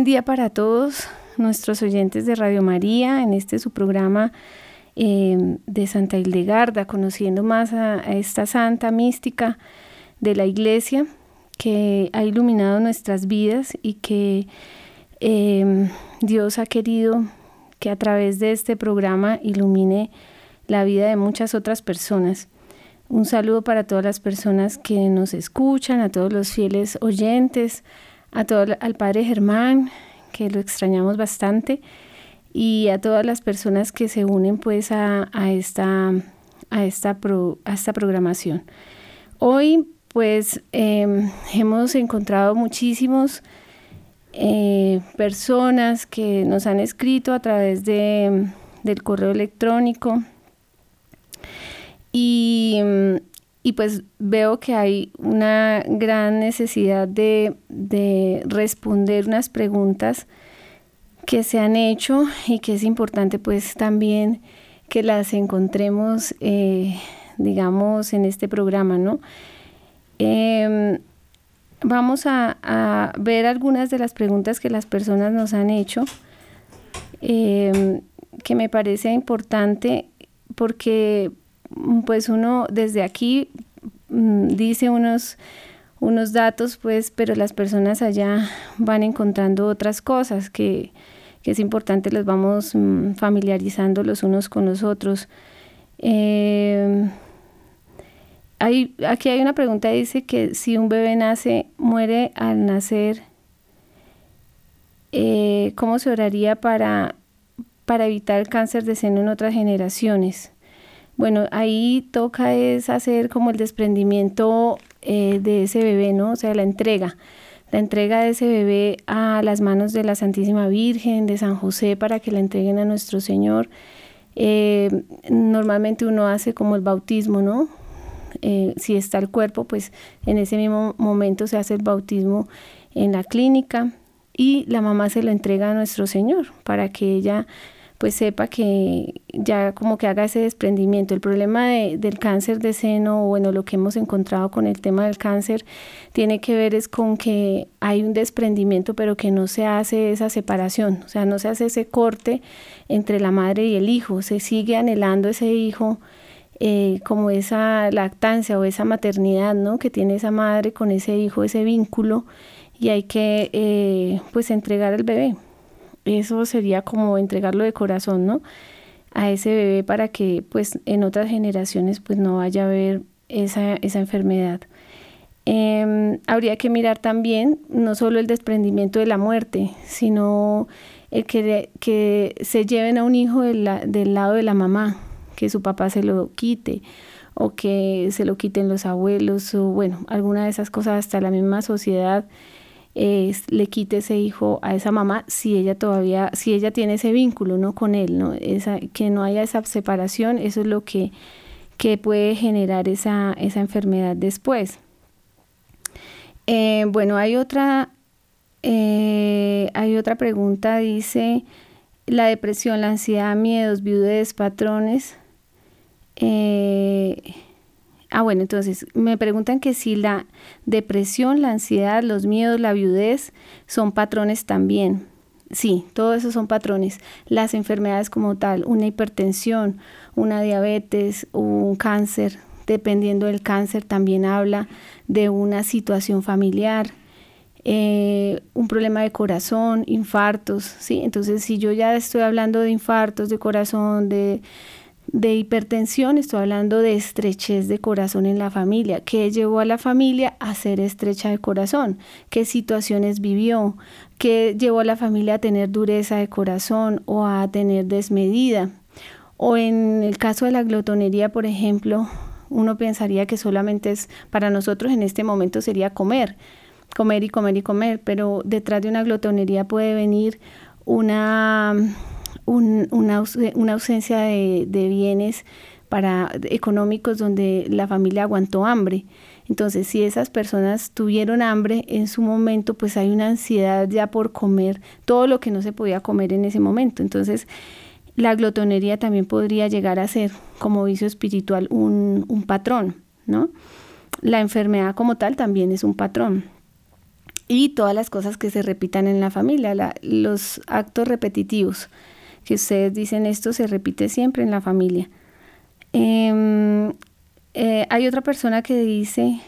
Buen día para todos nuestros oyentes de Radio María en este su programa eh, de Santa Hildegarda, conociendo más a, esta santa mística de la iglesia que ha iluminado nuestras vidas y que eh, Dios ha querido que a través de este programa ilumine la vida de muchas otras personas. Un saludo para todas las personas que nos escuchan, a todos los fieles oyentes, a todo al Padre Germán, que lo extrañamos bastante, y a todas las personas que se unen pues a, esta, a, esta, a esta programación. Hoy pues em, hemos encontrado muchísimos eh, personas que nos han escrito a través de, del correo electrónico y y pues veo que hay una gran necesidad de, responder unas preguntas que se han hecho y que es importante pues también que las encontremos, eh, digamos, en este programa, ¿no? Em, vamos a, ver algunas de las preguntas que las personas nos han hecho, em, que me parece importante porque pues uno desde aquí mm, dice unos, unos datos, pues, pero las personas allá van encontrando otras cosas que, es importante, los vamos mm, familiarizando los unos con los otros. Hay, aquí hay una pregunta, dice que si un bebé nace, muere al nacer, eh, ¿cómo se oraría para, para evitar el cáncer de seno en otras generaciones? Bueno, ahí toca es hacer como el desprendimiento eh, de ese bebé, ¿no? O sea, la entrega. La entrega de ese bebé a las manos de la Santísima Virgen, de San José, para que la entreguen a nuestro Señor. Eh, normalmente uno hace como el bautismo, ¿no? Eh, si está el cuerpo, pues en ese mismo momento se hace el bautismo en la clínica y la mamá se lo entrega a nuestro Señor para que ella pues sepa que ya como que haga ese desprendimiento. El problema del cáncer de seno, bueno, lo que hemos encontrado con el tema del cáncer, tiene que ver es con que hay un desprendimiento, pero que no se hace esa separación, o sea, no se hace ese corte entre la madre y el hijo, se sigue anhelando ese hijo. Eh, como esa lactancia o esa maternidad ¿no? que tiene esa madre con ese hijo, ese vínculo, y hay que eh, pues entregar al bebé eso sería como entregarlo de corazón, ¿no? A ese bebé para que pues en otras generaciones pues no vaya a haber esa, enfermedad. Em, habría que mirar también no solo el desprendimiento de la muerte, sino el que, que se lleven a un hijo del lado de la mamá, que su papá se lo quite o que se lo quiten los abuelos o bueno, alguna de esas cosas hasta la misma sociedad le quite ese hijo a esa mamá si ella todavía, si ella tiene ese vínculo ¿no? con él, ¿no? Esa, que no haya esa separación, eso es lo que, que puede generar esa, esa enfermedad después. Eh, bueno, hay otra, eh, hay otra pregunta, dice, la depresión, la ansiedad, miedos, viudez, patrones. Eh, Ah, bueno, entonces me preguntan que si la depresión, la ansiedad, los miedos, la viudez son patrones también. Sí, todo eso son patrones. Las enfermedades como tal, una hipertensión, una diabetes, un cáncer, dependiendo del cáncer, también habla de una situación familiar, eh, un problema de corazón, infartos, ¿sí? Entonces, si yo ya estoy hablando de infartos de corazón, de de hipertensión, estoy hablando de estrechez de corazón en la familia. ¿Qué llevó a la familia a ser estrecha de corazón? ¿Qué situaciones vivió? ¿Qué llevó a la familia a tener dureza de corazón o a tener desmedida? O en el caso de la glotonería, por ejemplo, uno pensaría que solamente es para nosotros en este momento sería comer, comer y comer y comer, pero detrás de una glotonería puede venir una una, ausencia de, bienes para, económicos donde la familia aguantó hambre. Entonces, si esas personas tuvieron hambre en su momento, pues hay una ansiedad ya por comer todo lo que no se podía comer en ese momento. Entonces, la glotonería también podría llegar a ser, como vicio espiritual, un, un patrón, ¿no? La enfermedad como tal también es un patrón. y todas las cosas que se repitan en la familia, los actos repetitivos, que ustedes dicen esto se repite siempre en la familia. Em, eh, hay otra persona que dice,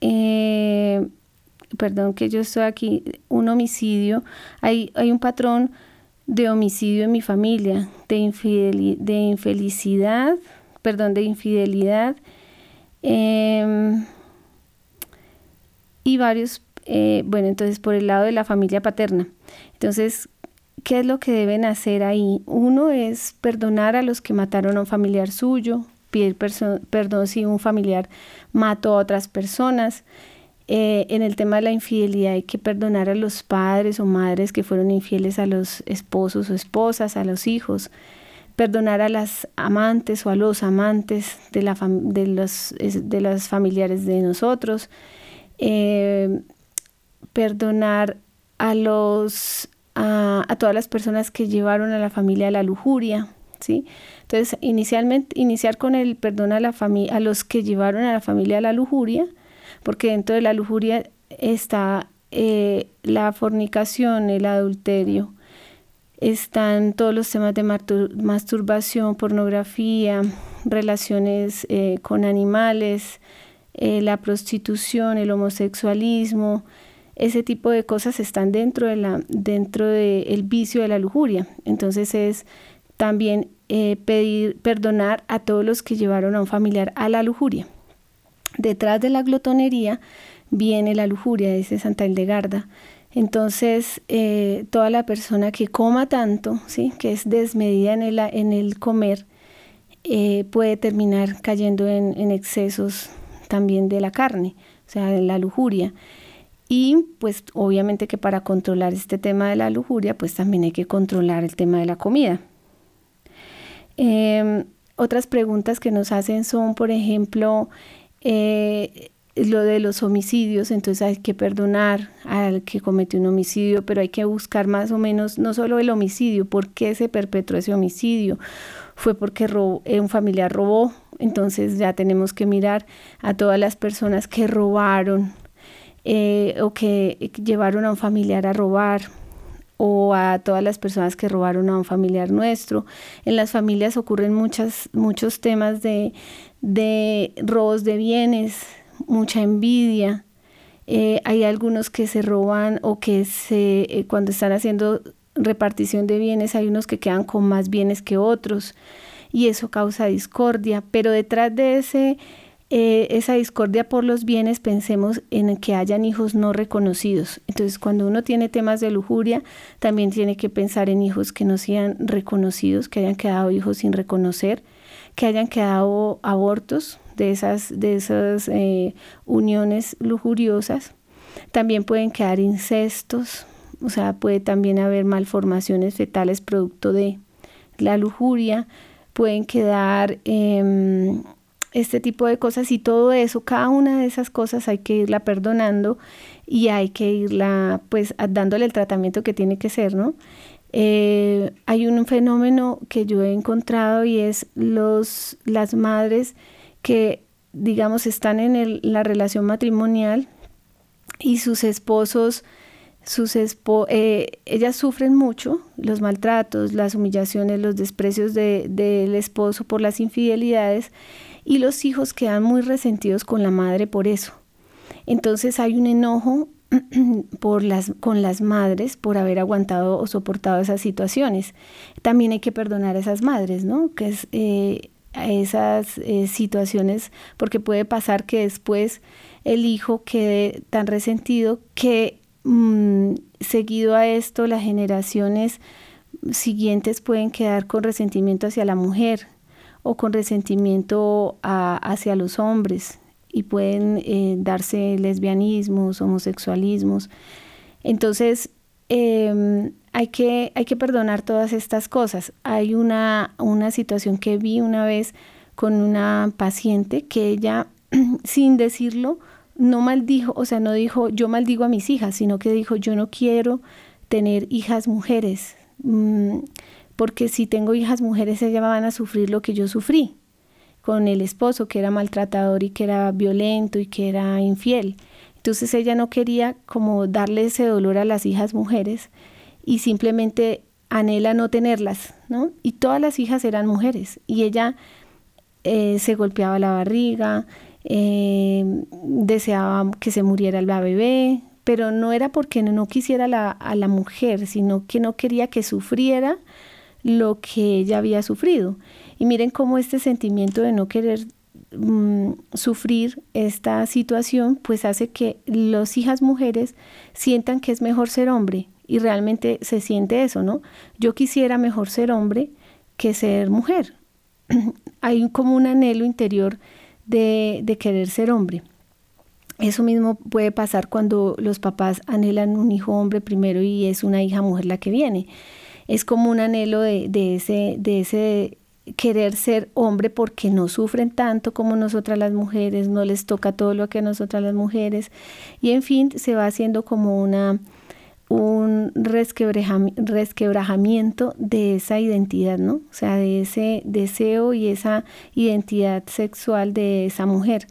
eh, perdón que yo estoy aquí, un homicidio, hay, hay un patrón de homicidio en mi familia, de, de infelicidad, perdón, de infidelidad em, y varios, eh, bueno, entonces por el lado de la familia paterna. Entonces, ¿qué es lo que deben hacer ahí? Uno es perdonar a los que mataron a un familiar suyo, pedir perdón si un familiar mató a otras personas. Eh, en el tema de la infidelidad hay que perdonar a los padres o madres que fueron infieles a los esposos o esposas, a los hijos, perdonar a las amantes o a los amantes de, la de, los, de familiares de nosotros, eh, perdonar a, los, a, todas las personas que llevaron a la familia a la lujuria, ¿sí? Entonces, inicialmente, iniciar con el perdón a, la a los que llevaron a la familia a la lujuria, porque dentro de la lujuria está eh, la fornicación, el adulterio, están todos los temas de masturbación, pornografía, relaciones eh, con animales, eh, la prostitución, el homosexualismo, ese tipo de cosas están dentro de la dentro del vicio de la lujuria. Entonces es también pedir perdonar a todos los que llevaron a un familiar a la lujuria. Detrás de la glotonería viene la lujuria, dice Santa Hildegarda. Entonces, eh, toda la persona que coma tanto, ¿sí? que es desmedida en el, en el comer, eh, puede terminar cayendo en, en, excesos también de la carne, o sea, en la lujuria. Y pues obviamente que para controlar este tema de la lujuria, pues también hay que controlar el tema de la comida. Em, otras preguntas que nos hacen son, por ejemplo, eh, lo de los homicidios, entonces hay que perdonar al que cometió un homicidio, pero hay que buscar más o menos no solo el homicidio, por qué se perpetró ese homicidio. Fue porque eh, un familiar robó, entonces ya tenemos que mirar a todas las personas que robaron eh, o que llevaron a un familiar a robar o a todas las personas que robaron a un familiar nuestro. En las familias ocurren muchas, muchos temas de, de robos de bienes, mucha envidia. Eh, hay algunos que se roban o que se, eh, cuando están haciendo repartición de bienes, hay unos que quedan con más bienes que otros y eso causa discordia. Pero detrás de ese, eh, esa discordia por los bienes, pensemos en que hayan hijos no reconocidos. Entonces, cuando uno tiene temas de lujuria, también tiene que pensar en hijos que no sean reconocidos, que hayan quedado hijos sin reconocer que hayan quedado abortos de esas, de esas eh, uniones lujuriosas. También pueden quedar incestos, o sea, puede también haber malformaciones fetales producto de la lujuria, pueden quedar em, este tipo de cosas y todo eso, cada una de esas cosas hay que irla perdonando y hay que irla pues dándole el tratamiento que tiene que ser, ¿no? Eh, hay un fenómeno que yo he encontrado y es los, las madres que, digamos, están en la relación matrimonial y sus esposos, sus eh, ellas sufren mucho los maltratos, las humillaciones, los desprecios del esposo por las infidelidades y los hijos quedan muy resentidos con la madre por eso. Entonces hay un enojo por las, con las madres por haber aguantado o soportado esas situaciones. También hay que perdonar a esas madres, ¿no? Que es eh, esas eh, situaciones, porque puede pasar que después el hijo quede tan resentido que mm, seguido a esto las generaciones siguientes pueden quedar con resentimiento hacia la mujer o con resentimiento hacia los hombres y pueden eh, darse lesbianismos, homosexualismos. Entonces, em, hay, que, hay que perdonar todas estas cosas. Hay una, una situación que vi una vez con una paciente que ella, sin decirlo, no maldijo, o sea, no dijo yo maldigo a mis hijas, sino que dijo yo no quiero tener hijas mujeres, mm, porque si tengo hijas mujeres ellas van a sufrir lo que yo sufrí con el esposo que era maltratador y que era violento y que era infiel. Entonces ella no quería como darle ese dolor a las hijas mujeres y simplemente anhela no tenerlas, ¿no? Y todas las hijas eran mujeres y ella eh, se golpeaba la barriga, eh, deseaba que se muriera el bebé, pero no era porque no quisiera a la mujer, sino que no quería que sufriera lo que ella había sufrido. Y miren cómo este sentimiento de no querer mm, sufrir esta situación, pues hace que las hijas mujeres sientan que es mejor ser hombre. Y realmente se siente eso, ¿no? Yo quisiera mejor ser hombre que ser mujer. Hay como un anhelo interior de, de querer ser hombre. Eso mismo puede pasar cuando los papás anhelan un hijo hombre primero y es una hija mujer la que viene. Es como un anhelo de, de ese, de ese querer ser hombre porque no sufren tanto como nosotras las mujeres, no les toca todo lo que a nosotras las mujeres. Y en fin, se va haciendo como una un resquebrajamiento de esa identidad, ¿no? O sea, de ese deseo y esa identidad sexual de esa mujer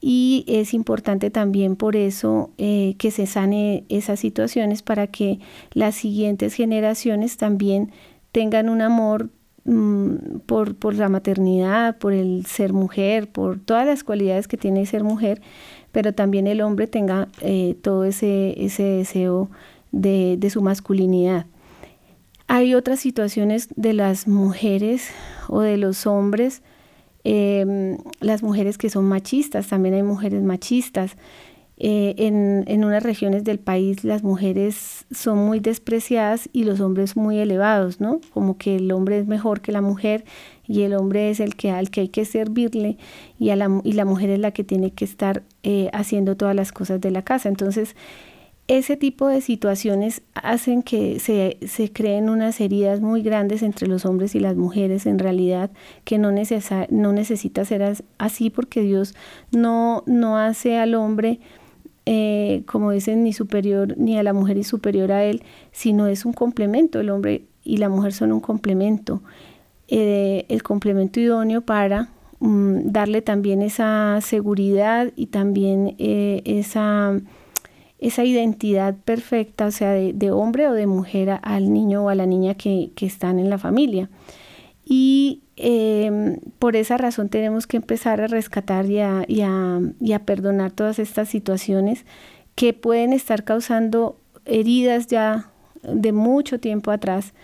y es importante también por eso eh, que se sane esas situaciones para que las siguientes generaciones también tengan un amor mm, por, por, la maternidad, por el ser mujer, por todas las cualidades que tiene ser mujer, pero también el hombre tenga eh, todo ese, ese deseo de, de su masculinidad. Hay otras situaciones de las mujeres o de los hombres Em, las mujeres que son machistas, también hay mujeres machistas. Eh, en, en, unas regiones del país las mujeres son muy despreciadas y los hombres muy elevados, ¿no? Como que el hombre es mejor que la mujer y el hombre es el que al que hay que servirle y, a la, y la mujer es la que tiene que estar eh, haciendo todas las cosas de la casa. Entonces, ese tipo de situaciones hacen que se, creen unas heridas muy grandes entre los hombres y las mujeres en realidad que no, no necesita ser así porque Dios no, no hace al hombre eh, como dicen ni superior ni a la mujer y superior a él sino es un complemento. El hombre y la mujer son un complemento. Eh, el complemento idóneo para mm, darle también esa seguridad y también eh, esa esa identidad perfecta, o sea, de, hombre o de mujer al niño o a la niña que, están en la familia. Y em, por esa razón tenemos que empezar a rescatar y a, y, a, perdonar todas estas situaciones que pueden estar causando heridas ya de mucho tiempo atrás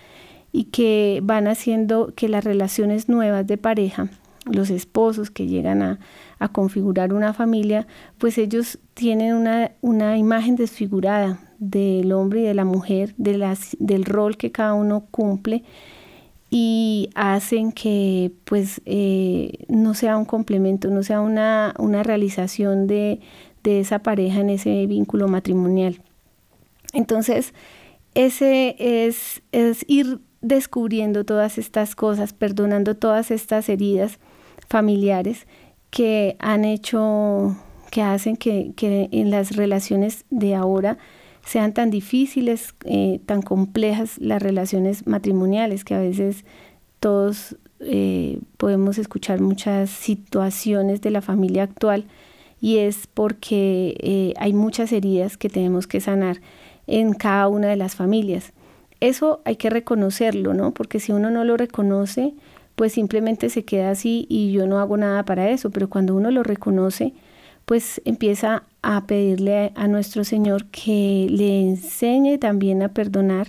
y que van haciendo que las relaciones nuevas de pareja, los esposos que llegan a, a configurar una familia, pues ellos tienen una, una imagen desfigurada del hombre y de la mujer, de las, del rol que cada uno cumple y hacen que pues eh, no sea un complemento, no sea una, una realización de, de, esa pareja en ese vínculo matrimonial. Entonces, ese es, es ir descubriendo todas estas cosas, perdonando todas estas heridas familiares que han hecho, que hacen que, en las relaciones de ahora sean tan difíciles, eh, tan complejas las relaciones matrimoniales, que a veces todos eh, podemos escuchar muchas situaciones de la familia actual y es porque eh, hay muchas heridas que tenemos que sanar en cada una de las familias. Eso hay que reconocerlo, ¿no? Porque si uno no lo reconoce, pues simplemente se queda así y yo no hago nada para eso, pero cuando uno lo reconoce, pues empieza a pedirle a nuestro Señor que le enseñe también a perdonar.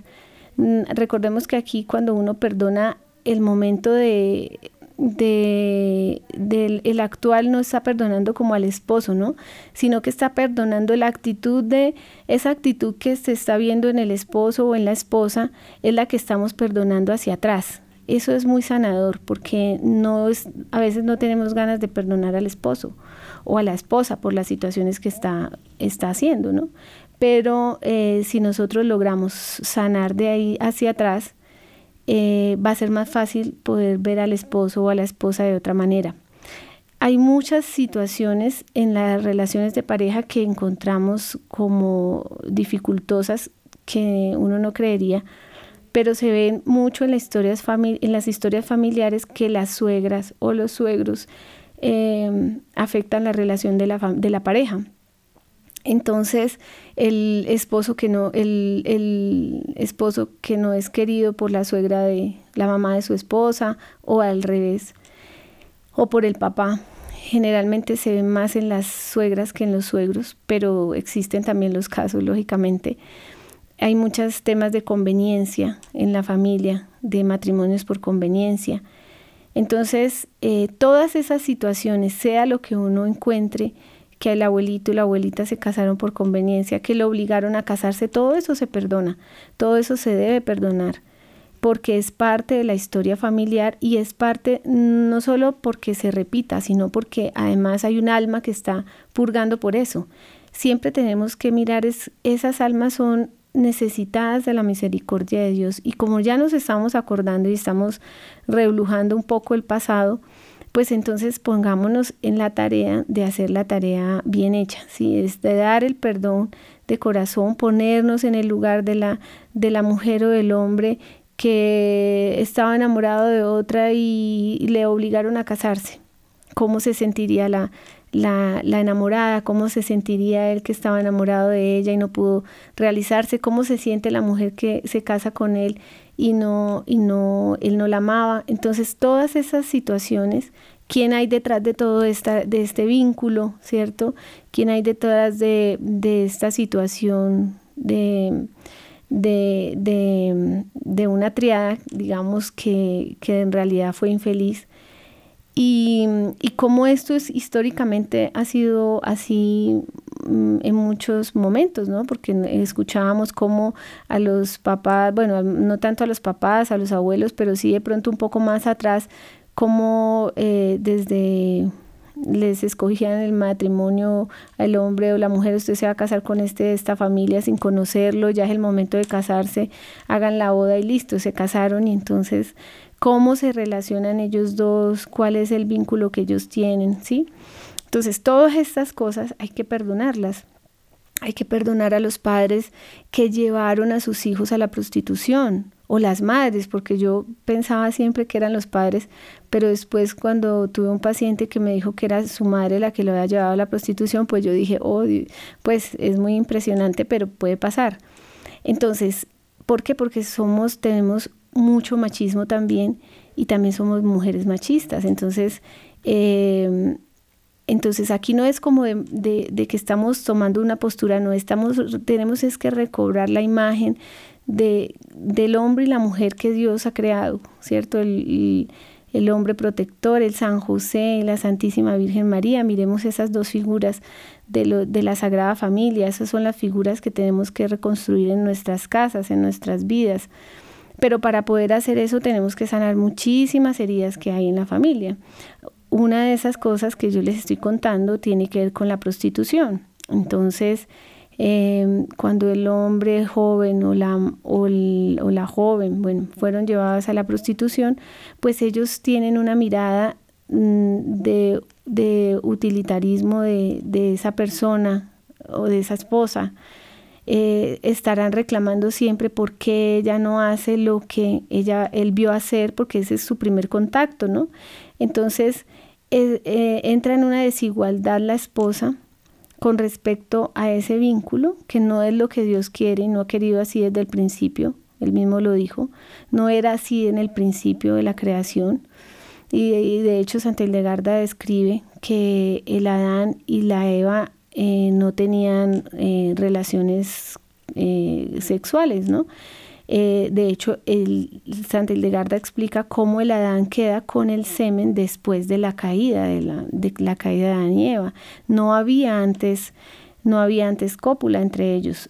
Mm, recordemos que aquí cuando uno perdona el momento de, de, del el actual no está perdonando como al esposo, ¿no? Sino que está perdonando la actitud de esa actitud que se está viendo en el esposo o en la esposa es la que estamos perdonando hacia atrás. Eso es muy sanador porque no es, a veces no tenemos ganas de perdonar al esposo o a la esposa por las situaciones que está, está haciendo, ¿no? Pero eh, si nosotros logramos sanar de ahí hacia atrás, eh, va a ser más fácil poder ver al esposo o a la esposa de otra manera. Hay muchas situaciones en las relaciones de pareja que encontramos como dificultosas que uno no creería pero se ve mucho en, las historias en las historias familiares que las suegras o los suegros em, afectan la relación de la, la pareja. Entonces, el esposo que no, el, el, esposo que no es querido por la suegra de la mamá de su esposa, o al revés, o por el papá. Generalmente se ve más en las suegras que en los suegros, pero existen también los casos, lógicamente. Hay muchos temas de conveniencia en la familia, de matrimonios por conveniencia. Entonces, eh, todas esas situaciones, sea lo que uno encuentre, que el abuelito y la abuelita se casaron por conveniencia, que lo obligaron a casarse, todo eso se perdona, todo eso se debe perdonar, porque es parte de la historia familiar y es parte no solo porque se repita, sino porque además hay un alma que está purgando por eso. Siempre tenemos que mirar, es, esas almas son necesitadas de la misericordia de Dios y como ya nos estamos acordando y estamos reblujando un poco el pasado, pues entonces pongámonos en la tarea de hacer la tarea bien hecha, ¿sí? es de dar el perdón de corazón, ponernos en el lugar de la, de la mujer o del hombre que estaba enamorado de otra y, le obligaron a casarse. ¿Cómo se sentiría la, la, enamorada, cómo se sentiría él que estaba enamorado de ella y no pudo realizarse, cómo se siente la mujer que se casa con él y no, y no, él no la amaba. Entonces, todas esas situaciones, ¿quién hay detrás de todo esta, de este vínculo, cierto? ¿Quién hay detrás de, de esta situación de, de, de, de, una triada, digamos, que, que en realidad fue infeliz? Y, y cómo esto es, históricamente ha sido así mm, en muchos momentos, ¿no? Porque escuchábamos cómo a los papás, bueno, no tanto a los papás, a los abuelos, pero sí de pronto un poco más atrás, cómo eh, desde les escogían el matrimonio al hombre o la mujer, usted se va a casar con este esta familia sin conocerlo, ya es el momento de casarse, hagan la boda y listo, se casaron y entonces cómo se relacionan ellos dos, cuál es el vínculo que ellos tienen, ¿sí? Entonces, todas estas cosas hay que perdonarlas. Hay que perdonar a los padres que llevaron a sus hijos a la prostitución o las madres, porque yo pensaba siempre que eran los padres, pero después cuando tuve un paciente que me dijo que era su madre la que lo había llevado a la prostitución, pues yo dije, oh, pues es muy impresionante, pero puede pasar. Entonces, ¿por qué? Porque somos, tenemos mucho machismo también y también somos mujeres machistas. Entonces, eh, entonces aquí no es como de, que estamos tomando una postura, no estamos, tenemos es que recobrar la imagen de, del hombre y la mujer que Dios ha creado, ¿cierto? El, el hombre protector, el San José la Santísima Virgen María. Miremos esas dos figuras de, de la Sagrada Familia. Esas son las figuras que tenemos que reconstruir en nuestras casas, en nuestras vidas. Pero para poder hacer eso tenemos que sanar muchísimas heridas que hay en la familia. Una de esas cosas que yo les estoy contando tiene que ver con la prostitución. Entonces, em, cuando el hombre joven o la, o, la joven, bueno, fueron llevadas a la prostitución, pues ellos tienen una mirada mm, de, utilitarismo de esa persona o de esa esposa eh, estarán reclamando siempre por qué ella no hace lo que ella, él vio hacer, porque ese es su primer contacto, ¿no? Entonces eh, entra en una desigualdad la esposa con respecto a ese vínculo, que no es lo que Dios quiere y no ha querido así desde el principio, él mismo lo dijo, no era así en el principio de la creación. Y, de hecho Santa Hildegarda describe que el Adán y la Eva eh, no tenían eh, relaciones eh, sexuales, ¿no? de hecho, el, Santa Hildegarda explica cómo el Adán queda con el semen después de la caída de la, caída de Adán y Eva. No había antes, no había antes cópula entre ellos.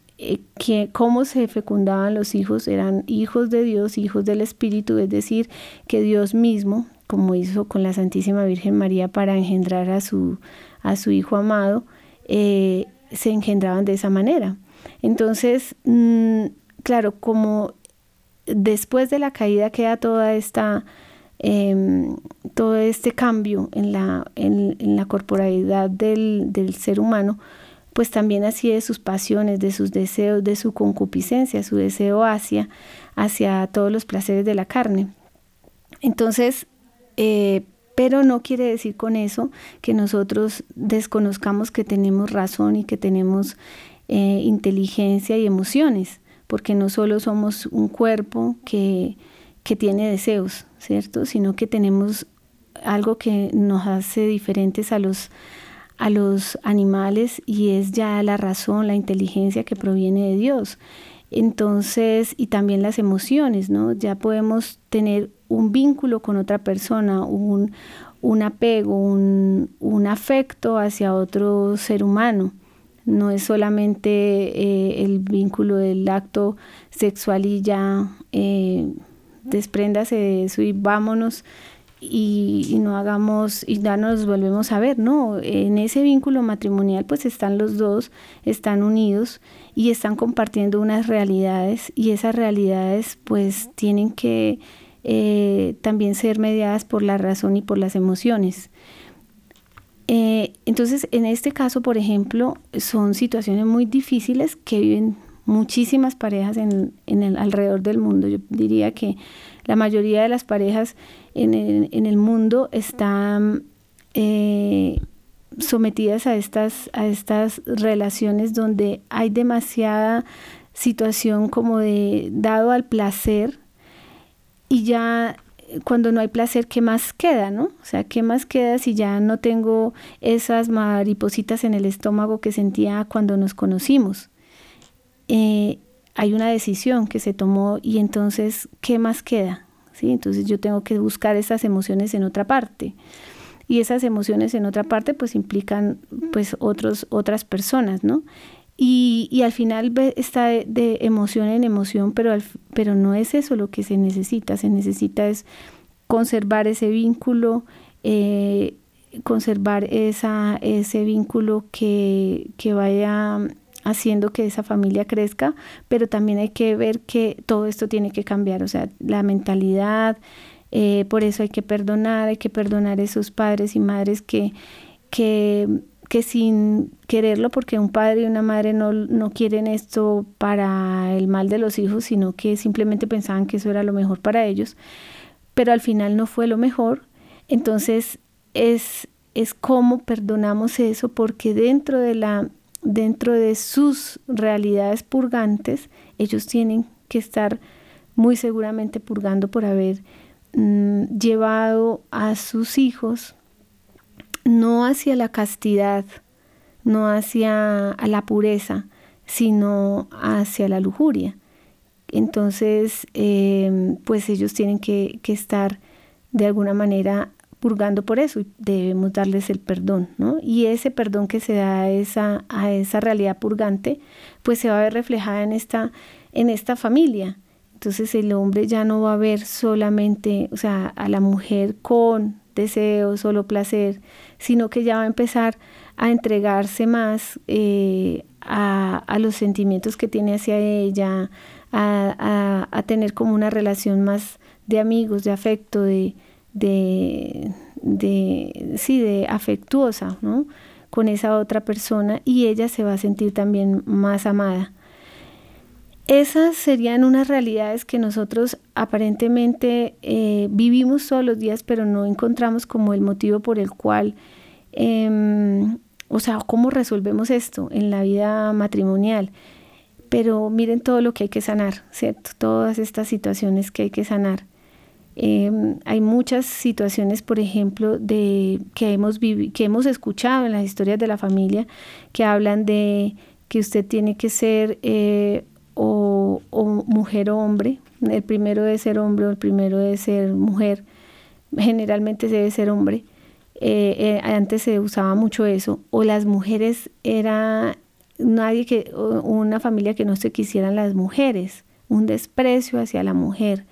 cómo se fecundaban los hijos eran hijos de Dios, hijos del Espíritu, es decir, que Dios mismo, como hizo con la Santísima Virgen María para engendrar a su, a su Hijo amado, eh, se engendraban de esa manera. Entonces, mm, claro, como después de la caída queda toda esta, em, todo este cambio en la, en, la corporalidad del, del, ser humano, pues también así de sus pasiones, de sus deseos, de su concupiscencia, su deseo hacia, hacia todos los placeres de la carne. Entonces, eh, Pero no quiere decir con eso que nosotros desconozcamos que tenemos razón y que tenemos eh, inteligencia y emociones, porque no solo somos un cuerpo que, que tiene deseos, ¿cierto? Sino que tenemos algo que nos hace diferentes a los, a los animales y es ya la razón, la inteligencia que proviene de Dios. Entonces, y también las emociones, ¿no? Ya podemos tener un vínculo con otra persona, un, apego, un, afecto hacia otro ser humano. No es solamente eh, el vínculo del acto sexual y ya eh, despréndase de eso y vámonos y, no hagamos y ya nos volvemos a ver, no, en ese vínculo matrimonial pues están los dos, están unidos y están compartiendo unas realidades y esas realidades pues tienen que eh, también ser mediadas por la razón y por las emociones. Eh, entonces, en este caso, por ejemplo, son situaciones muy difíciles que viven muchísimas parejas en, alrededor del mundo. Yo diría que la mayoría de las parejas en el, mundo están eh, sometidas a estas, a estas relaciones donde hay demasiada situación como de dado al placer y ya cuando no hay placer, ¿qué más queda, no? O sea, ¿qué más queda si ya no tengo esas maripositas en el estómago que sentía cuando nos conocimos? Eh, hay una decisión que se tomó y entonces, ¿qué más queda? ¿Sí? Entonces yo tengo que buscar esas emociones en otra parte. Y esas emociones en otra parte pues implican pues otros, otras personas, ¿no? Y, y al final está de, emoción en emoción, pero, pero no es eso lo que se necesita. Se necesita es conservar ese vínculo, eh, conservar esa, ese vínculo que, que vaya haciendo que esa familia crezca, pero también hay que ver que todo esto tiene que cambiar, o sea, la mentalidad, eh, por eso hay que perdonar, hay que perdonar a esos padres y madres que, que, que sin quererlo, porque un padre y una madre no, no quieren esto para el mal de los hijos, sino que simplemente pensaban que eso era lo mejor para ellos, pero al final no fue lo mejor, entonces es, es cómo perdonamos eso, porque dentro de la dentro de sus realidades purgantes, ellos tienen que estar muy seguramente purgando por haber mm, llevado a sus hijos no hacia la castidad, no hacia la pureza, sino hacia la lujuria. Entonces, eh, pues ellos tienen que, que estar de alguna manera purgando por eso debemos darles el perdón, ¿no? Y ese perdón que se da a esa, a esa realidad purgante, pues se va a ver reflejada en esta, en esta familia. Entonces el hombre ya no va a ver solamente, o sea, a la mujer con deseo, solo placer, sino que ya va a empezar a entregarse más eh, a, a, los sentimientos que tiene hacia ella, a, a tener como una relación más de amigos, de afecto, de, de, de, sí, de afectuosa, ¿no? con esa otra persona y ella se va a sentir también más amada. Esas serían unas realidades que nosotros aparentemente eh, vivimos todos los días, pero no encontramos como el motivo por el cual, em, o sea, cómo resolvemos esto en la vida matrimonial. Pero miren todo lo que hay que sanar, ¿cierto? Todas estas situaciones que hay que sanar. Em, hay muchas situaciones, por ejemplo, de, que, hemos que hemos escuchado en las historias de la familia que hablan de que usted tiene que ser eh, o, mujer o hombre. El primero debe ser hombre o el primero debe ser mujer. Generalmente debe ser hombre. Eh, eh, antes se usaba mucho eso. O las mujeres era nadie que, una familia que no se quisieran las mujeres. Un desprecio hacia la mujer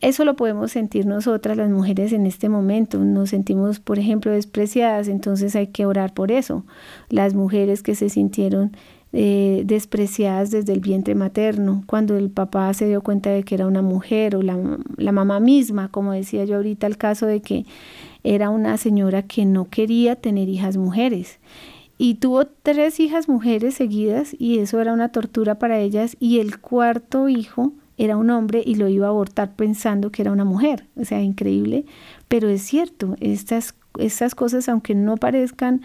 eso lo podemos sentir nosotras las mujeres en este momento. Nos sentimos, por ejemplo, despreciadas, entonces hay que orar por eso. Las mujeres que se sintieron eh, despreciadas desde el vientre materno, cuando el papá se dio cuenta de que era una mujer o la, la mamá misma, como decía yo ahorita, el caso de que era una señora que no quería tener hijas mujeres y tuvo tres hijas mujeres seguidas y eso era una tortura para ellas y el cuarto hijo era un hombre y lo iba a abortar pensando que era una mujer. O sea, increíble, pero es cierto, estas, estas cosas, aunque no parezcan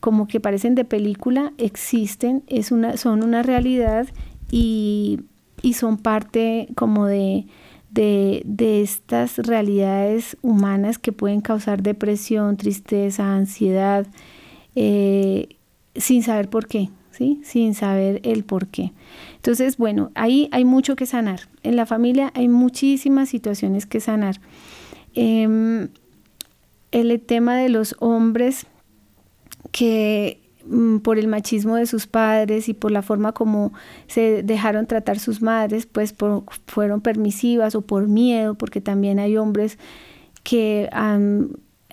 como que parecen de película, existen, es una, son una realidad y, y son parte como de, de, de, estas realidades humanas que pueden causar depresión, tristeza, ansiedad, eh, sin saber por qué, sin saber el por qué. Entonces, bueno, ahí hay mucho que sanar. En la familia hay muchísimas situaciones que sanar. Em, el tema de los hombres que mm, por el machismo de sus padres y por la forma como se dejaron tratar sus madres, pues fueron permisivas o por miedo, porque también hay hombres que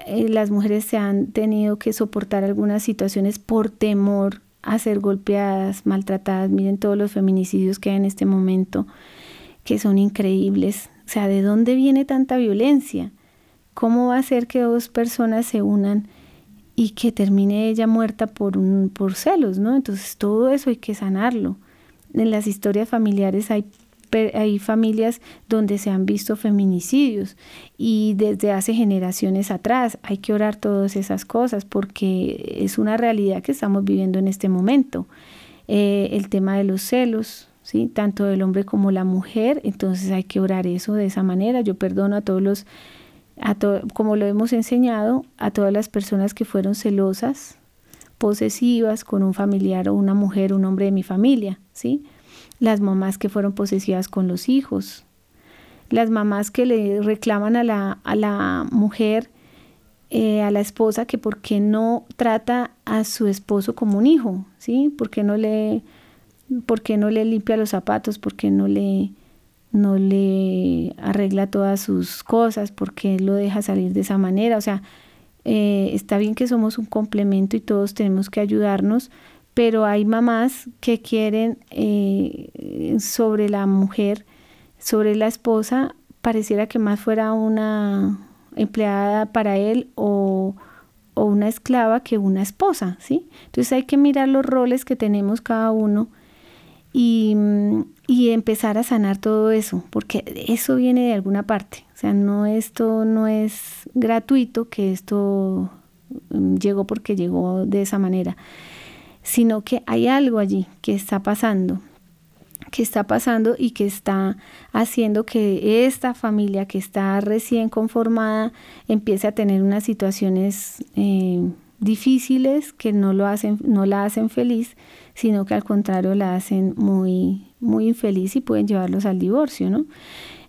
eh, las mujeres se han tenido que soportar algunas situaciones por temor a ser golpeadas, maltratadas. Miren todos los feminicidios que hay en este momento, que son increíbles. O sea, ¿de dónde viene tanta violencia? ¿Cómo va a ser que dos personas se unan y que termine ella muerta por, un, por celos, ¿no? Entonces todo eso hay que sanarlo. En las historias familiares hay hay familias donde se han visto feminicidios y desde hace generaciones atrás hay que orar todas esas cosas porque es una realidad que estamos viviendo en este momento. Eh, el tema de los celos, ¿sí? tanto del hombre como la mujer, entonces hay que orar eso de esa manera. Yo perdono a todos los como lo hemos enseñado, a todas las personas que fueron celosas, posesivas con un familiar o una mujer, un hombre de mi familia, ¿sí? Las mamás que fueron posesivas con los hijos, las mamás que le reclaman a la, a la mujer, eh, a la esposa, que por qué no trata a su esposo como un hijo, ¿sí? ¿Por qué no le, por qué no le limpia los zapatos? ¿Por qué no le no le arregla todas sus cosas, porque lo deja salir de esa manera. O sea, eh, está bien que somos un complemento y todos tenemos que ayudarnos, pero hay mamás que quieren eh, sobre la mujer, sobre la esposa, pareciera que más fuera una empleada para él o, una esclava que una esposa, ¿sí? Entonces hay que mirar los roles que tenemos cada uno y, y empezar a sanar todo eso, porque eso viene de alguna parte. O sea, no esto no es gratuito, que esto mm, llegó porque llegó de esa manera, sino que hay algo allí que está pasando, que está pasando y que está haciendo que esta familia que está recién conformada empiece a tener unas situaciones eh, difíciles que no, lo hacen, no la hacen feliz, sino que al contrario la hacen muy, muy infeliz y pueden llevarlos al divorcio, ¿no?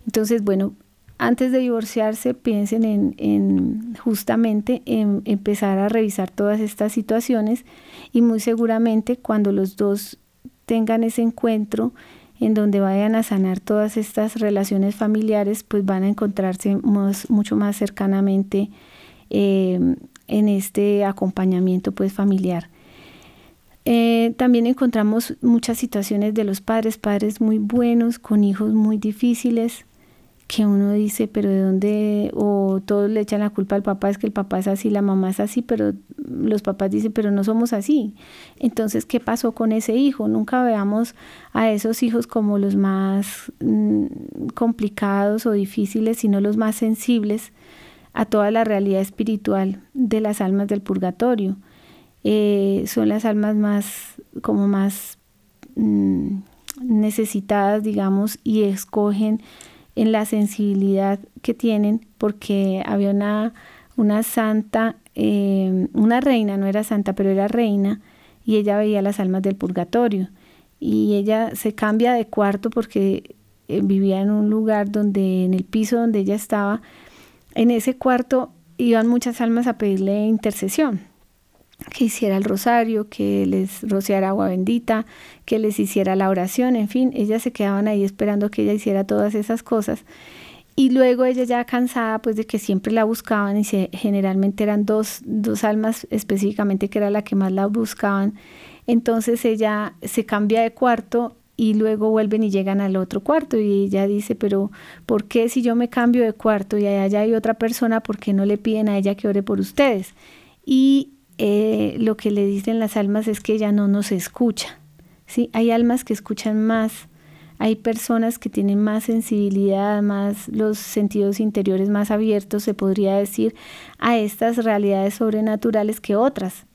Entonces, bueno, antes de divorciarse, piensen en, en, justamente en empezar a revisar todas estas situaciones y muy seguramente cuando los dos tengan ese encuentro en donde vayan a sanar todas estas relaciones familiares, pues van a encontrarse mucho más cercanamente eh, en este acompañamiento pues familiar. Eh, también encontramos muchas situaciones de los padres, padres muy buenos, con hijos muy difíciles, que uno dice, pero ¿de dónde? O todos le echan la culpa al papá, es que el papá es así, la mamá es así, pero los papás dicen, pero no somos así. Entonces, ¿qué pasó con ese hijo? Nunca veamos a esos hijos como los más mm, complicados o difíciles, sino los más sensibles a toda la realidad espiritual de las almas del purgatorio. Eh, son las almas más, como más mm, necesitadas, digamos, y escogen en la sensibilidad que tienen, porque había una, santa, eh, una reina, no era santa, pero era reina, y ella veía las almas del purgatorio. Y ella se cambia de cuarto porque eh, vivía en un lugar donde, en el piso donde ella estaba, en ese cuarto iban muchas almas a pedirle intercesión, que hiciera el rosario, que les rociara agua bendita, que les hiciera la oración, en fin, ellas se quedaban ahí esperando que ella hiciera todas esas cosas. Y luego ella ya cansada, pues de que siempre la buscaban y generalmente eran dos, dos almas específicamente que era la que más la buscaban. Entonces ella se cambia de cuarto y luego vuelven y llegan al otro cuarto y ella dice, pero ¿por qué si yo me cambio de cuarto y allá hay otra persona, por qué no le piden a ella que ore por ustedes? Y eh, lo que le dicen las almas es que ella no nos escucha, ¿sí? Hay almas que escuchan más hay personas que tienen más sensibilidad, más los sentidos interiores más abiertos, se podría decir, a estas realidades sobrenaturales que otras.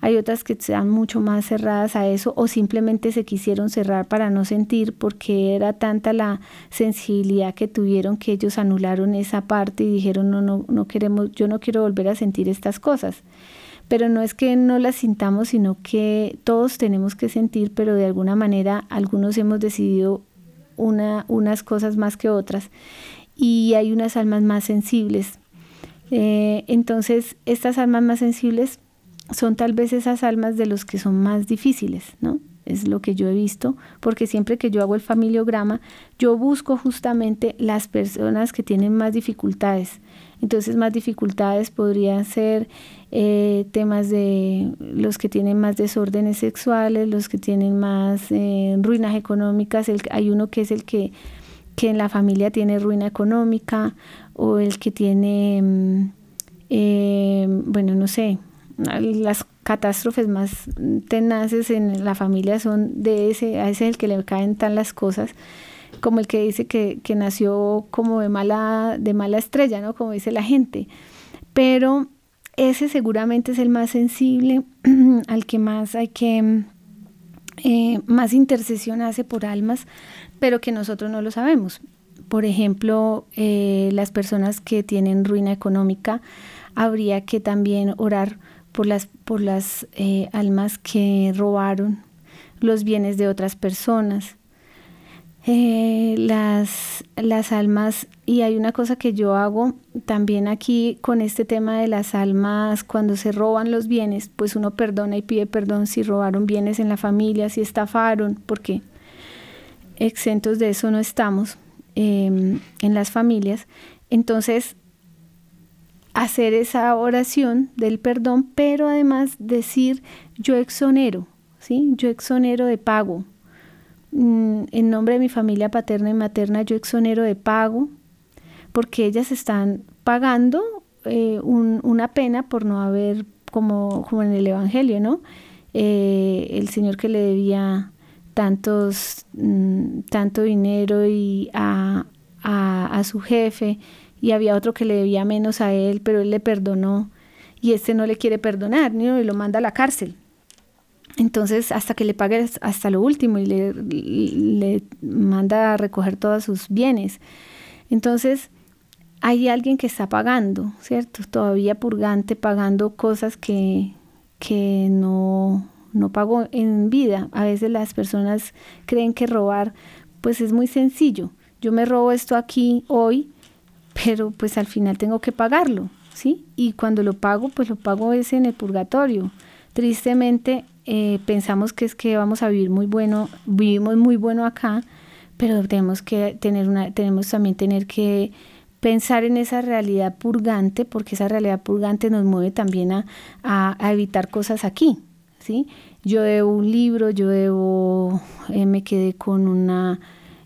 Hay otras que están mucho más cerradas a eso o simplemente se quisieron cerrar para no sentir porque era tanta la sensibilidad que tuvieron que ellos anularon esa parte y dijeron no, no, no queremos, yo no quiero volver a sentir estas cosas. Pero no es que no las sintamos, sino que todos tenemos que sentir, pero de alguna manera algunos hemos decidido una, unas cosas más que otras y hay unas almas más sensibles. Eh, entonces, estas almas más sensibles son tal vez esas almas de los que son más difíciles, ¿no? Es lo que yo he visto, porque siempre que yo hago el familiograma, yo busco justamente las personas que tienen más dificultades. Entonces, más dificultades podrían ser eh, temas de los que tienen más desórdenes sexuales, los que tienen más eh, ruinas económicas. hay uno que es el que, que en la familia tiene ruina económica, o el que tiene, mm, eh, bueno, no sé, las catástrofes más tenaces en la familia son de ese, a ese es el que le caen tan las cosas, como el que dice que, que nació como de mala, de mala estrella, ¿no? Como dice la gente. Pero ese seguramente es el más sensible, al que más hay que, eh, más intercesión hace por almas, pero que nosotros no lo sabemos. Por ejemplo, eh, las personas que tienen ruina económica, habría que también orar por las, por las eh, almas que robaron los bienes de otras personas. Eh, las, las almas, y hay una cosa que yo hago también aquí con este tema de las almas, cuando se roban los bienes, pues uno perdona y pide perdón si robaron bienes en la familia, si estafaron, porque exentos de eso no estamos em, en las familias. Entonces, hacer esa oración del perdón, pero además decir yo exonero, ¿sí? Yo exonero de pago. Mm, en nombre de mi familia paterna y materna, yo exonero de pago, porque ellas están pagando eh, una pena por no haber, como, como en el Evangelio, ¿no? Eh, el Señor que le debía tantos, mm, tanto dinero y a, a su jefe, y había otro que le debía menos a él, pero él le perdonó y este no le quiere perdonar ¿no? y lo manda a la cárcel. Entonces, hasta que le pague hasta lo último y le, le manda a recoger todos sus bienes. Entonces, hay alguien que está pagando, ¿cierto? Todavía purgante, pagando cosas que, que no, no pagó en vida. A veces las personas creen que robar, pues es muy sencillo. Yo me robo esto aquí hoy pero pues al final tengo que pagarlo, ¿sí? Y cuando lo pago, pues lo pago es en el purgatorio. Tristemente eh, pensamos que es que vamos a vivir muy bueno, vivimos muy bueno acá, pero tenemos que tener una, tenemos también tener que pensar en esa realidad purgante, porque esa realidad purgante nos mueve también a, a, evitar cosas aquí, ¿sí? Yo debo un libro, yo debo, eh, me quedé con una,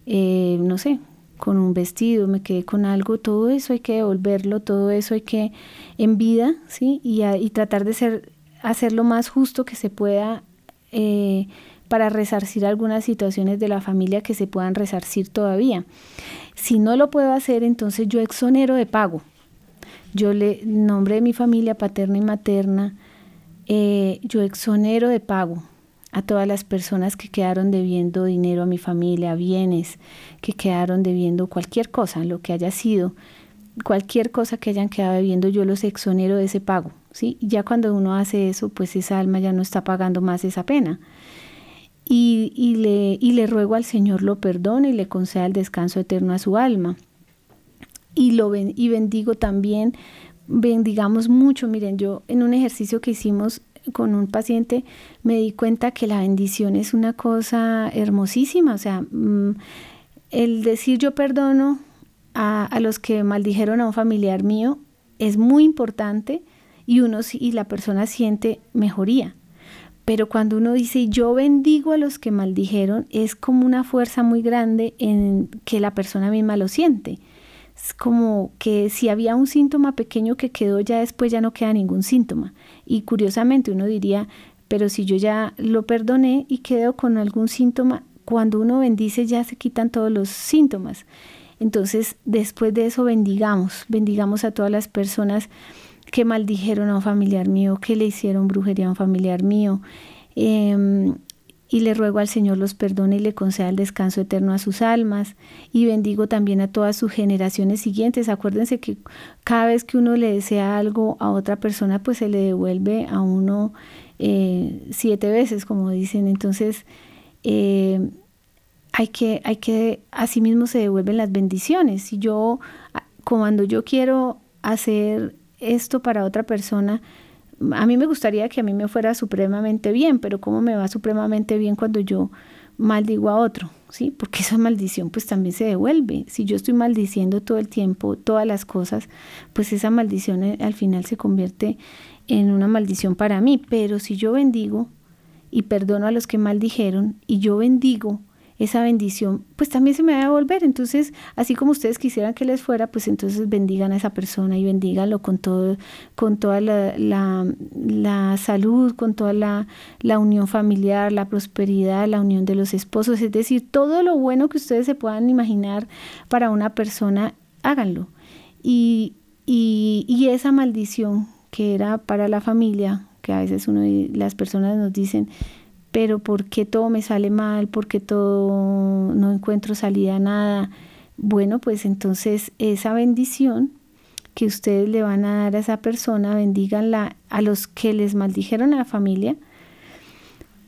eh, no sé, con un vestido, me quedé con algo, todo eso hay que devolverlo, todo eso hay que en vida, ¿sí? Y, y tratar de ser, hacer lo más justo que se pueda eh, para resarcir algunas situaciones de la familia que se puedan resarcir todavía. Si no lo puedo hacer, entonces yo exonero de pago. Yo le nombre de mi familia paterna y materna, eh, yo exonero de pago a todas las personas que quedaron debiendo dinero a mi familia, bienes, que quedaron debiendo cualquier cosa, lo que haya sido, cualquier cosa que hayan quedado debiendo, yo los exonero de ese pago. ¿Sí? Ya cuando uno hace eso, pues esa alma ya no está pagando más esa pena. Y, y, le, y le ruego al Señor lo perdone y le conceda el descanso eterno a su alma. Y, lo y bendigo también, bendigamos mucho. Miren, yo en un ejercicio que hicimos con un paciente me di cuenta que la bendición es una cosa hermosísima. O sea, mm, el decir yo perdono a, a, los que maldijeron a un familiar mío es muy importante y uno y la persona siente mejoría. Pero cuando uno dice yo bendigo a los que maldijeron, es como una fuerza muy grande en que la persona misma lo siente. Es como que si había un síntoma pequeño que quedó, ya después ya no queda ningún síntoma. Y curiosamente uno diría, pero si yo ya lo perdoné y quedo con algún síntoma, cuando uno bendice ya se quitan todos los síntomas. Entonces, después de eso, bendigamos, bendigamos a todas las personas que maldijeron a un familiar mío, que le hicieron brujería a un familiar mío. Em, y le ruego al Señor los perdone y le conceda el descanso eterno a sus almas. Y bendigo también a todas sus generaciones siguientes. Acuérdense que cada vez que uno le desea algo a otra persona, pues se le devuelve a uno eh, siete veces, como dicen. Entonces, eh, hay que, hay que, así mismo se devuelven las bendiciones. Si yo, cuando yo quiero hacer esto para otra persona, a mí me gustaría que a mí me fuera supremamente bien, pero ¿cómo me va supremamente bien cuando yo maldigo a otro? ¿Sí? Porque esa maldición pues también se devuelve. Si yo estoy maldiciendo todo el tiempo, todas las cosas, pues esa maldición eh, al final se convierte en una maldición para mí. Pero si yo bendigo y perdono a los que maldijeron y yo bendigo, esa bendición, pues también se me va a devolver. Entonces, así como ustedes quisieran que les fuera, pues entonces bendigan a esa persona y bendíganlo con todo, con toda la, la, salud, con toda la, la, unión familiar, la prosperidad, la unión de los esposos, es decir, todo lo bueno que ustedes se puedan imaginar para una persona, háganlo. Y, y, y esa maldición que era para la familia, que a veces uno, las personas nos dicen, pero ¿por qué todo me sale mal? ¿Por qué todo no encuentro salida a nada? Bueno, pues entonces esa bendición que ustedes le van a dar a esa persona, bendíganla a los que les maldijeron a la familia,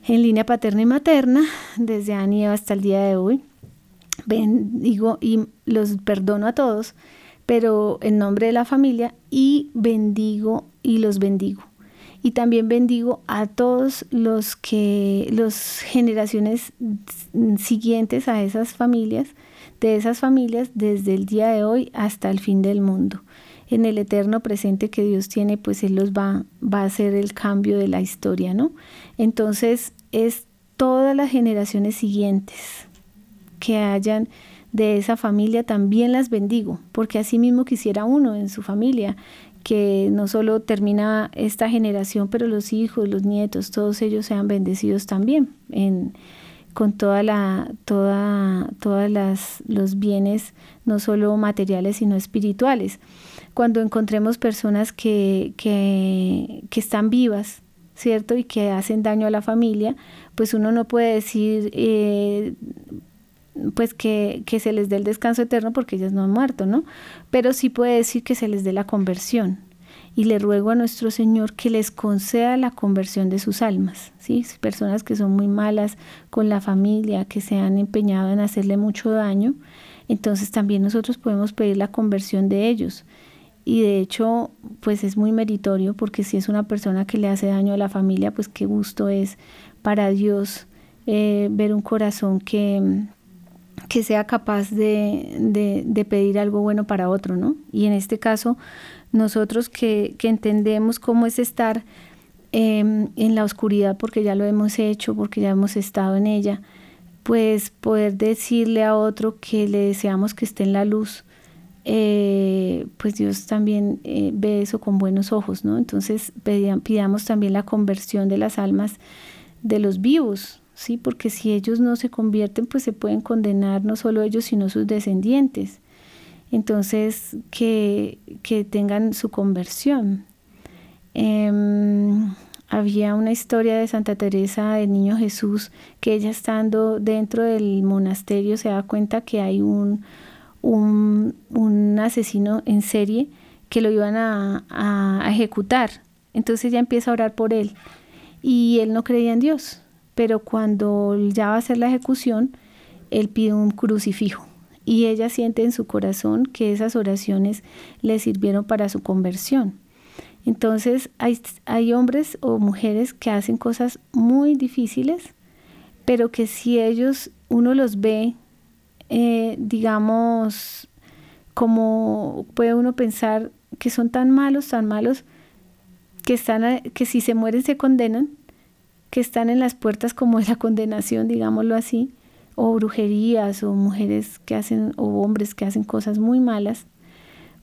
en línea paterna y materna, desde Anieva hasta el día de hoy. Bendigo y los perdono a todos, pero en nombre de la familia y bendigo y los bendigo y también bendigo a todos los que, las generaciones siguientes a esas familias, de esas familias desde el día de hoy hasta el fin del mundo. En el eterno presente que Dios tiene, pues Él los va, va a hacer el cambio de la historia, ¿no? Entonces es todas las generaciones siguientes que hayan de esa familia también las bendigo, porque así mismo quisiera uno en su familia que no solo termina esta generación, pero los hijos, los nietos, todos ellos sean bendecidos también con toda la, toda, todas las, los bienes, no solo materiales, sino espirituales. Cuando encontremos personas que, que, que están vivas, ¿cierto? Y que hacen daño a la familia, pues uno no puede decir, eh, pues que, que, se les dé el descanso eterno porque ellas no han muerto, ¿no? Pero sí puede decir que se les dé la conversión. Y le ruego a nuestro Señor que les conceda la conversión de sus almas, ¿sí? Personas que son muy malas con la familia, que se han empeñado en hacerle mucho daño, entonces también nosotros podemos pedir la conversión de ellos. Y de hecho, pues es muy meritorio porque si es una persona que le hace daño a la familia, pues qué gusto es para Dios eh, ver un corazón que, que sea capaz de, de, pedir algo bueno para otro, ¿no? Y en este caso, nosotros que, entendemos cómo es estar em, en la oscuridad, porque ya lo hemos hecho, porque ya hemos estado en ella, pues poder decirle a otro que le deseamos que esté en la luz, eh, pues Dios también eh, ve eso con buenos ojos, ¿no? Entonces pidamos también la conversión de las almas de los vivos, ¿sí? Porque si ellos no se convierten, pues se pueden condenar no solo ellos, sino sus descendientes. Entonces, que, tengan su conversión. Em, había una historia de Santa Teresa del Niño Jesús que ella estando dentro del monasterio se da cuenta que hay un, un, asesino en serie que lo iban a, a ejecutar. Entonces ella empieza a orar por él y él no creía en Dios pero cuando ya va a hacer la ejecución, él pide un crucifijo y ella siente en su corazón que esas oraciones le sirvieron para su conversión. Entonces hay, hay hombres o mujeres que hacen cosas muy difíciles, pero que si ellos, uno los ve, eh, digamos, como puede uno pensar que son tan malos, tan malos, que, están, que si se mueren se condenan, que están en las puertas como de la condenación, digámoslo así, o brujerías o mujeres que hacen o hombres que hacen cosas muy malas,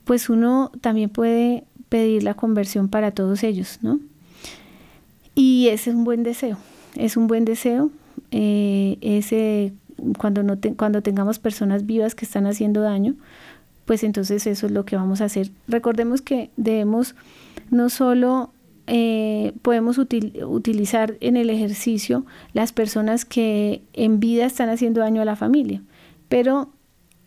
pues uno también puede pedir la conversión para todos ellos, ¿no? Y ese es un buen deseo, es un buen deseo, eh, ese cuando, no cuando tengamos personas vivas que están haciendo daño, pues entonces eso es lo que vamos a hacer. Recordemos que debemos no solo eh, podemos utilizar en el ejercicio las personas que en vida están haciendo daño a la familia, pero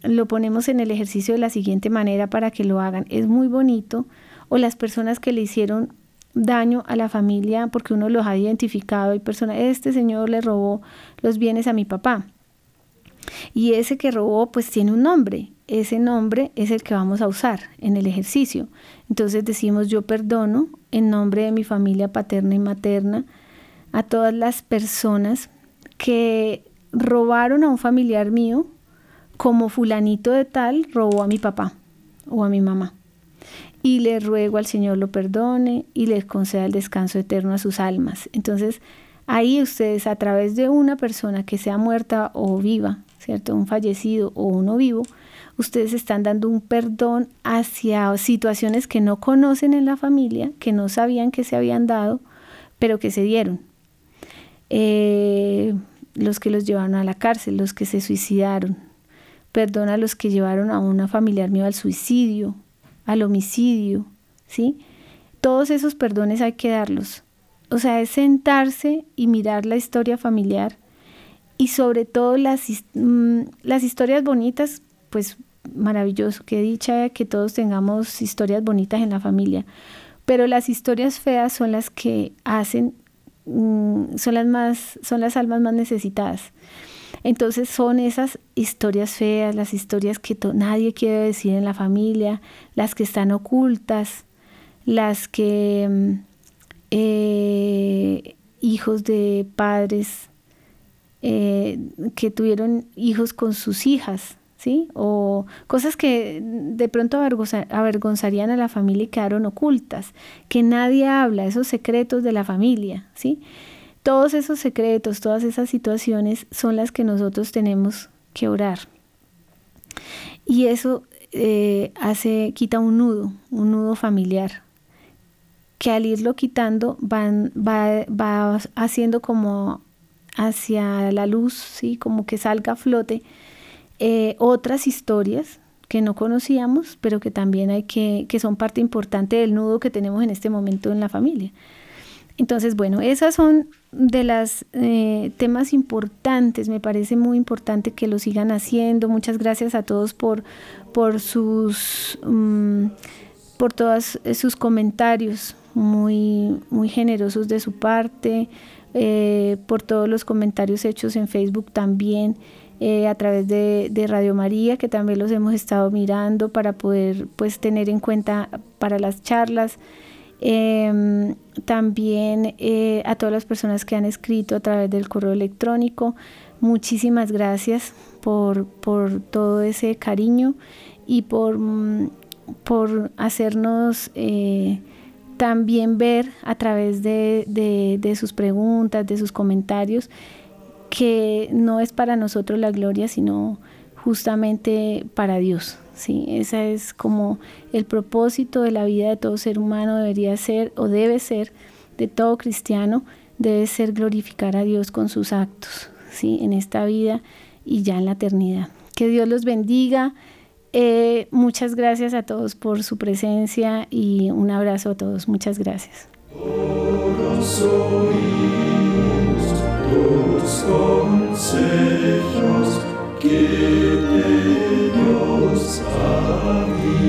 lo ponemos en el ejercicio de la siguiente manera para que lo hagan. Es muy bonito o las personas que le hicieron daño a la familia porque uno los ha identificado y persona este señor le robó los bienes a mi papá y ese que robó pues tiene un nombre ese nombre es el que vamos a usar en el ejercicio. Entonces decimos yo perdono en nombre de mi familia paterna y materna a todas las personas que robaron a un familiar mío como fulanito de tal robó a mi papá o a mi mamá. Y le ruego al Señor lo perdone y les conceda el descanso eterno a sus almas. Entonces, ahí ustedes a través de una persona que sea muerta o viva, ¿cierto? Un fallecido o uno vivo, ustedes están dando un perdón hacia situaciones que no conocen en la familia, que no sabían que se habían dado, pero que se dieron. Eh, los que los llevaron a la cárcel, los que se suicidaron. Perdón a los que llevaron a una familiar mío al suicidio, al homicidio, ¿sí? Todos esos perdones hay que darlos. O sea, es sentarse y mirar la historia familiar y sobre todo las, mm, las historias bonitas, pues maravilloso, qué dicha que todos tengamos historias bonitas en la familia, pero las historias feas son las que hacen, mm, son las más, son las almas más necesitadas. Entonces son esas historias feas, las historias que nadie quiere decir en la familia, las que están ocultas, las que mm, eh, hijos de padres eh, que tuvieron hijos con sus hijas, O cosas que de pronto avergonzarían a la familia y quedaron ocultas, que nadie habla, esos secretos de la familia, ¿sí? Todos esos secretos, todas esas situaciones son las que nosotros tenemos que orar. Y eso eh, hace, quita un nudo, un nudo familiar, que al irlo quitando van, va, va haciendo como hacia la luz, ¿sí? como que salga a flote eh, otras historias que no conocíamos, pero que también hay que, que son parte importante del nudo que tenemos en este momento en la familia. Entonces, bueno, esas son de los eh, temas importantes, me parece muy importante que lo sigan haciendo. Muchas gracias a todos por, por sus mm, por todos sus comentarios muy, muy generosos de su parte, eh, por todos los comentarios hechos en Facebook también. Eh, a través de, Radio María, que también los hemos estado mirando para poder pues tener en cuenta para las charlas. Em, también eh, a todas las personas que han escrito a través del correo electrónico, muchísimas gracias por, por todo ese cariño y por, mm, por hacernos eh, también ver a través de, de sus preguntas, de sus comentarios, que no es para nosotros la gloria, sino justamente para Dios. ¿sí? Ese es como el propósito de la vida de todo ser humano debería ser o debe ser de todo cristiano, debe ser glorificar a Dios con sus actos, ¿sí? en esta vida y ya en la eternidad. Que Dios los bendiga. Eh, muchas gracias a todos por su presencia y un abrazo a todos. Muchas gracias. Dios consejos que de Dios a mí.